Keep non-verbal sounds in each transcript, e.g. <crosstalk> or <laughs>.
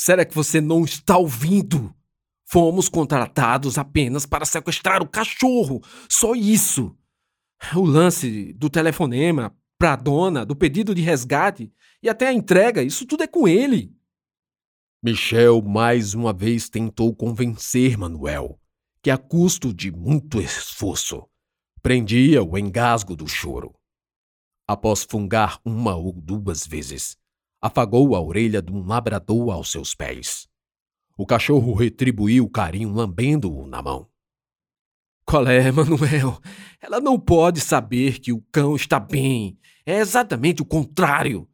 será que você não está ouvindo? Fomos contratados apenas para sequestrar o cachorro, só isso. O lance do telefonema para a dona, do pedido de resgate e até a entrega, isso tudo é com ele. Michel mais uma vez tentou convencer Manuel que, a custo de muito esforço, prendia o engasgo do choro. Após fungar uma ou duas vezes, afagou a orelha de um labrador aos seus pés. O cachorro retribuiu o carinho lambendo-o na mão. Qual é, Manuel? Ela não pode saber que o cão está bem. É exatamente o contrário.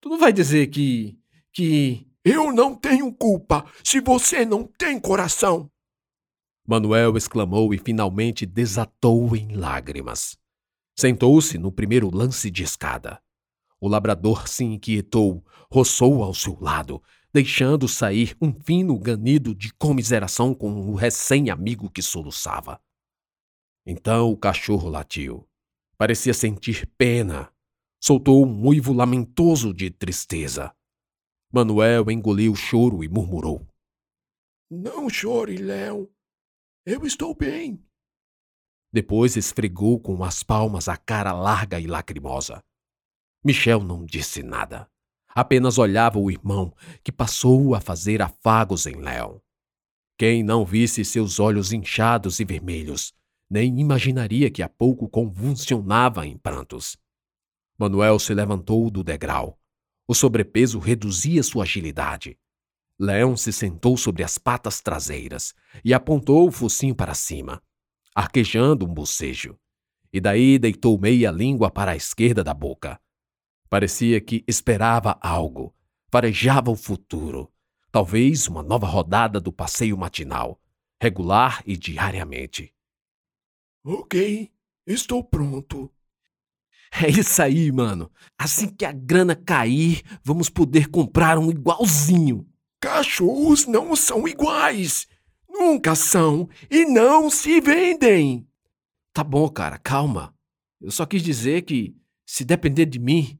Tu não vai dizer que. que. Eu não tenho culpa se você não tem coração. Manuel exclamou e finalmente desatou em lágrimas. Sentou-se no primeiro lance de escada. O labrador se inquietou, roçou ao seu lado, deixando sair um fino ganido de comiseração com o recém-amigo que soluçava. Então o cachorro latiu. Parecia sentir pena. Soltou um uivo lamentoso de tristeza. Manuel engoliu o choro e murmurou: Não chore, Léo. Eu estou bem. Depois esfregou com as palmas a cara larga e lacrimosa. Michel não disse nada. Apenas olhava o irmão, que passou a fazer afagos em Léon. Quem não visse seus olhos inchados e vermelhos, nem imaginaria que há pouco convulsionava em prantos. Manuel se levantou do degrau. O sobrepeso reduzia sua agilidade. Leão se sentou sobre as patas traseiras e apontou o focinho para cima, arquejando um bocejo, e daí deitou meia língua para a esquerda da boca. Parecia que esperava algo, farejava o futuro, talvez uma nova rodada do passeio matinal, regular e diariamente. Ok, estou pronto. É isso aí, mano. Assim que a grana cair, vamos poder comprar um igualzinho. Cachorros não são iguais. Nunca são e não se vendem. Tá bom, cara, calma. Eu só quis dizer que, se depender de mim,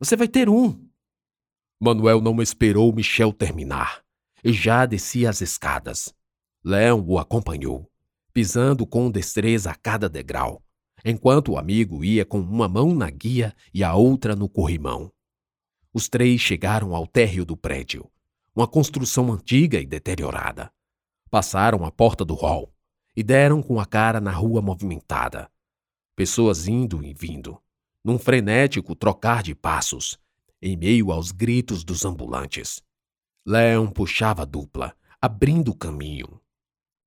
você vai ter um. Manuel não esperou Michel terminar e já descia as escadas. Léon o acompanhou, pisando com destreza a cada degrau, enquanto o amigo ia com uma mão na guia e a outra no corrimão. Os três chegaram ao térreo do prédio, uma construção antiga e deteriorada. Passaram a porta do hall e deram com a cara na rua movimentada. Pessoas indo e vindo, num frenético trocar de passos, em meio aos gritos dos ambulantes. Leon puxava a dupla, abrindo caminho.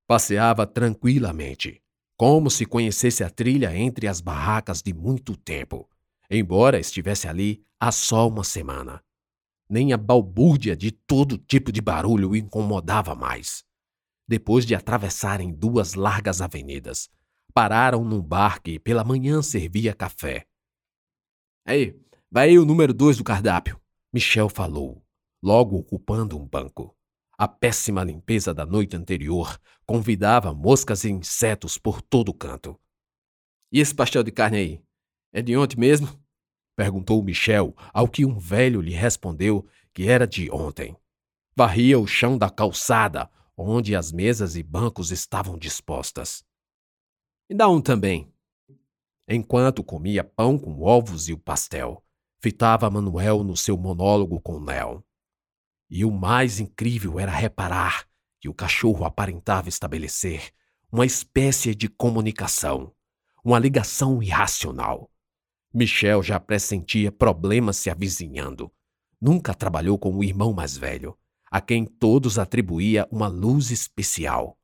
Passeava tranquilamente, como se conhecesse a trilha entre as barracas de muito tempo, embora estivesse ali há só uma semana. Nem a balbúrdia de todo tipo de barulho o incomodava mais. Depois de atravessarem duas largas avenidas, pararam num bar que pela manhã servia café. Aí, vai aí o número dois do cardápio. Michel falou, logo ocupando um banco. A péssima limpeza da noite anterior convidava moscas e insetos por todo o canto. E esse pastel de carne aí? É de ontem mesmo? Perguntou Michel, ao que um velho lhe respondeu que era de ontem. Varria o chão da calçada, onde as mesas e bancos estavam dispostas. Me dá um também, Enquanto comia pão com ovos e o pastel, fitava Manuel no seu monólogo com Léo. E o mais incrível era reparar que o cachorro aparentava estabelecer uma espécie de comunicação, uma ligação irracional. Michel já pressentia problemas se avizinhando. Nunca trabalhou com o irmão mais velho, a quem todos atribuía uma luz especial.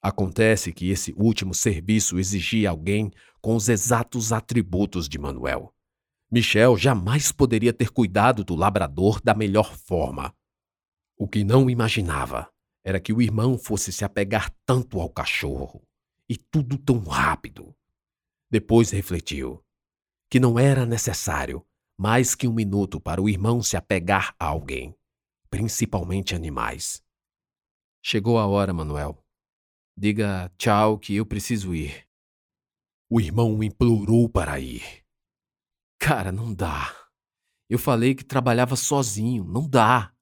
Acontece que esse último serviço exigia alguém com os exatos atributos de Manuel. Michel jamais poderia ter cuidado do labrador da melhor forma. O que não imaginava era que o irmão fosse se apegar tanto ao cachorro, e tudo tão rápido. Depois refletiu que não era necessário mais que um minuto para o irmão se apegar a alguém, principalmente animais. Chegou a hora, Manuel, Diga tchau que eu preciso ir. O irmão implorou para ir. Cara, não dá. Eu falei que trabalhava sozinho, não dá.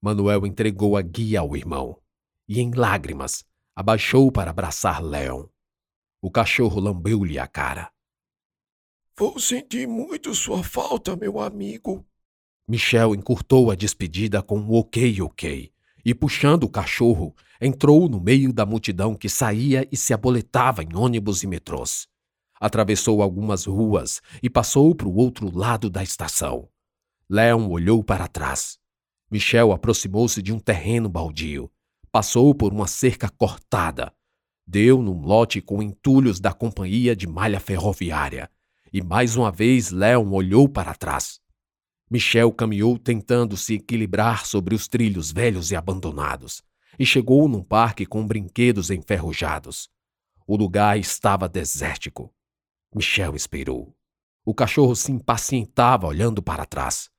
Manuel entregou a guia ao irmão e, em lágrimas, abaixou para abraçar Leon. O cachorro lambeu-lhe a cara. Vou sentir muito sua falta, meu amigo. Michel encurtou a despedida com um ok, ok, e puxando o cachorro, entrou no meio da multidão que saía e se aboletava em ônibus e metrôs. Atravessou algumas ruas e passou para o outro lado da estação. Leon olhou para trás. Michel aproximou-se de um terreno baldio. Passou por uma cerca cortada. Deu num lote com entulhos da companhia de malha ferroviária. E mais uma vez Leon olhou para trás. Michel caminhou tentando se equilibrar sobre os trilhos velhos e abandonados, e chegou num parque com brinquedos enferrujados. O lugar estava desértico. Michel esperou. O cachorro se impacientava olhando para trás.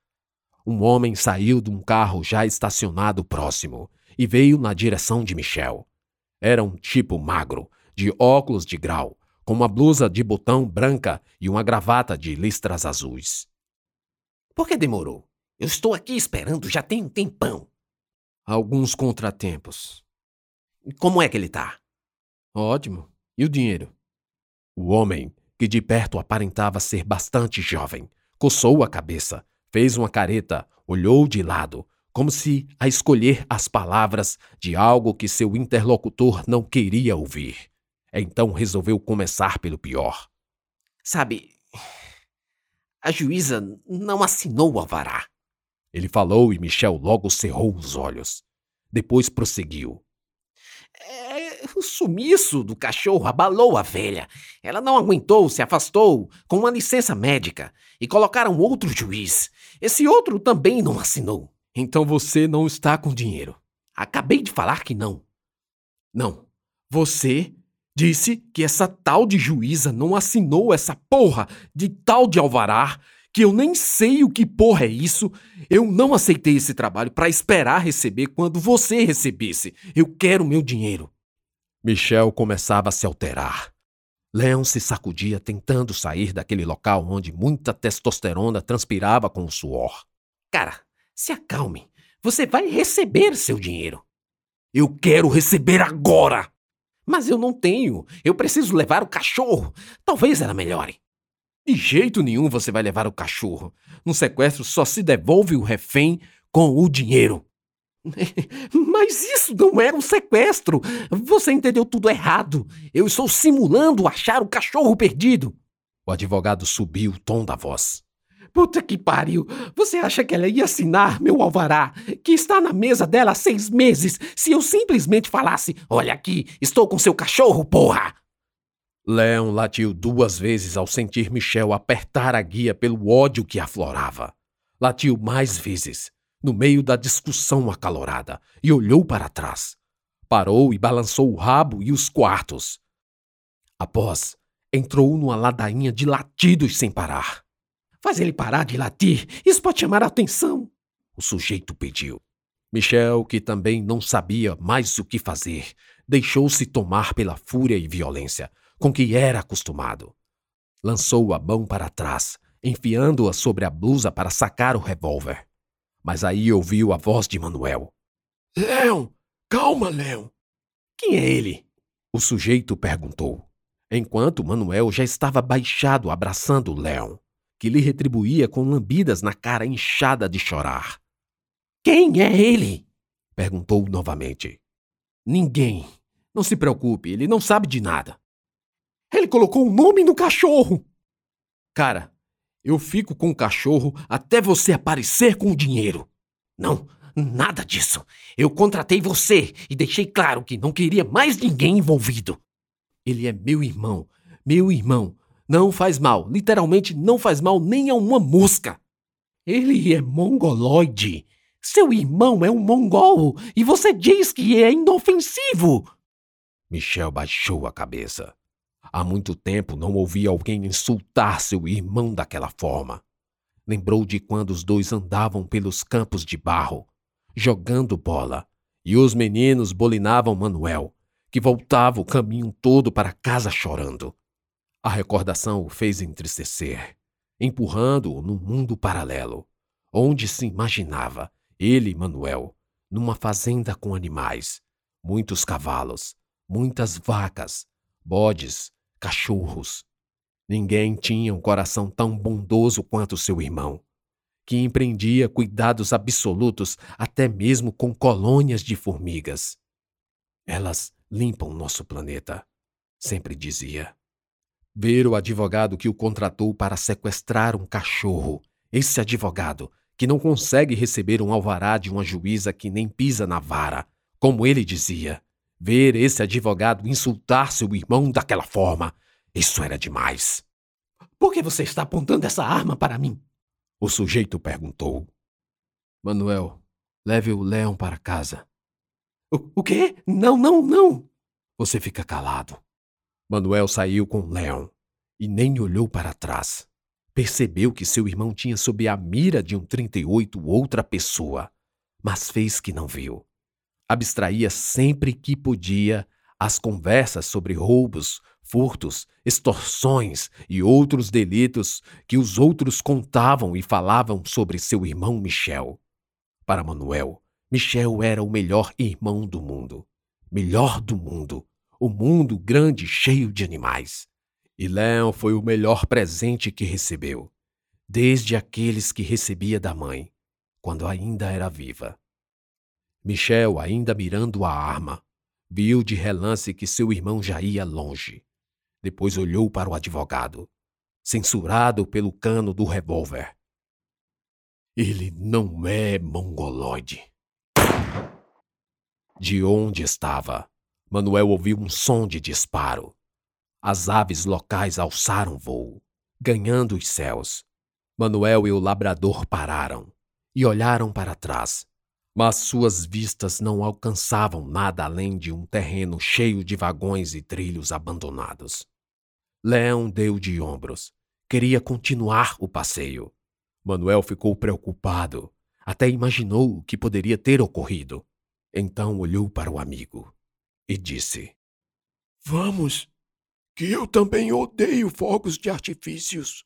Um homem saiu de um carro já estacionado próximo e veio na direção de Michel. Era um tipo magro, de óculos de grau, com uma blusa de botão branca e uma gravata de listras azuis. Por que demorou? Eu estou aqui esperando já tem um tempão. Alguns contratempos. Como é que ele tá? Ótimo. E o dinheiro? O homem, que de perto aparentava ser bastante jovem, coçou a cabeça, fez uma careta, olhou de lado, como se a escolher as palavras de algo que seu interlocutor não queria ouvir. Então resolveu começar pelo pior. Sabe, a juíza não assinou o alvará. Ele falou e Michel logo cerrou os olhos. Depois prosseguiu. É, o sumiço do cachorro abalou a velha. Ela não aguentou, se afastou com uma licença médica e colocaram outro juiz. Esse outro também não assinou. Então você não está com dinheiro. Acabei de falar que não. Não. Você Disse que essa tal de juíza não assinou essa porra de tal de alvará, que eu nem sei o que porra é isso. Eu não aceitei esse trabalho para esperar receber quando você recebesse. Eu quero meu dinheiro. Michel começava a se alterar. Leon se sacudia tentando sair daquele local onde muita testosterona transpirava com o suor. Cara, se acalme. Você vai receber seu dinheiro. Eu quero receber agora! Mas eu não tenho. Eu preciso levar o cachorro. Talvez ela melhore. De jeito nenhum você vai levar o cachorro. No sequestro só se devolve o refém com o dinheiro. <laughs> Mas isso não era um sequestro. Você entendeu tudo errado. Eu estou simulando achar o cachorro perdido. O advogado subiu o tom da voz. Puta que pariu! Você acha que ela ia assinar meu alvará, que está na mesa dela há seis meses, se eu simplesmente falasse: Olha aqui, estou com seu cachorro, porra! Leon latiu duas vezes ao sentir Michel apertar a guia pelo ódio que aflorava. Latiu mais vezes, no meio da discussão acalorada, e olhou para trás. Parou e balançou o rabo e os quartos. Após, entrou numa ladainha de latidos sem parar. Faz ele parar de latir. Isso pode chamar a atenção. O sujeito pediu. Michel, que também não sabia mais o que fazer, deixou-se tomar pela fúria e violência com que era acostumado. Lançou a mão para trás, enfiando-a sobre a blusa para sacar o revólver. Mas aí ouviu a voz de Manuel. Leon! Calma, Leon! Quem é ele? O sujeito perguntou, enquanto Manuel já estava baixado abraçando Leon que lhe retribuía com lambidas na cara inchada de chorar. Quem é ele? perguntou novamente. Ninguém. Não se preocupe, ele não sabe de nada. Ele colocou o um nome no cachorro. Cara, eu fico com o cachorro até você aparecer com o dinheiro. Não, nada disso. Eu contratei você e deixei claro que não queria mais ninguém envolvido. Ele é meu irmão, meu irmão. Não faz mal, literalmente não faz mal nem a uma mosca. Ele é mongoloide. Seu irmão é um mongol e você diz que é inofensivo. Michel baixou a cabeça. Há muito tempo não ouvia alguém insultar seu irmão daquela forma. Lembrou de quando os dois andavam pelos campos de barro, jogando bola, e os meninos bolinavam Manuel, que voltava o caminho todo para casa chorando. A recordação o fez entristecer, empurrando-o num mundo paralelo, onde se imaginava, ele, Manuel, numa fazenda com animais, muitos cavalos, muitas vacas, bodes, cachorros. Ninguém tinha um coração tão bondoso quanto seu irmão, que empreendia cuidados absolutos até mesmo com colônias de formigas. Elas limpam nosso planeta, sempre dizia. Ver o advogado que o contratou para sequestrar um cachorro, esse advogado que não consegue receber um alvará de uma juíza que nem pisa na vara, como ele dizia. Ver esse advogado insultar seu irmão daquela forma, isso era demais. Por que você está apontando essa arma para mim? O sujeito perguntou. Manuel, leve o Leão para casa. O, o quê? Não, não, não! Você fica calado. Manuel saiu com Leão e nem olhou para trás. Percebeu que seu irmão tinha sob a mira de um 38 outra pessoa, mas fez que não viu. Abstraía sempre que podia as conversas sobre roubos, furtos, extorsões e outros delitos que os outros contavam e falavam sobre seu irmão Michel. Para Manuel, Michel era o melhor irmão do mundo. Melhor do mundo. O mundo grande cheio de animais. E Léon foi o melhor presente que recebeu, desde aqueles que recebia da mãe, quando ainda era viva. Michel, ainda mirando a arma, viu de relance que seu irmão já ia longe. Depois olhou para o advogado, censurado pelo cano do revólver. Ele não é mongoloide. De onde estava, Manuel ouviu um som de disparo. As aves locais alçaram voo, ganhando os céus. Manuel e o labrador pararam e olharam para trás, mas suas vistas não alcançavam nada além de um terreno cheio de vagões e trilhos abandonados. Leão deu de ombros. Queria continuar o passeio. Manuel ficou preocupado. Até imaginou o que poderia ter ocorrido. Então olhou para o amigo e disse: Vamos, que eu também odeio fogos de artifícios.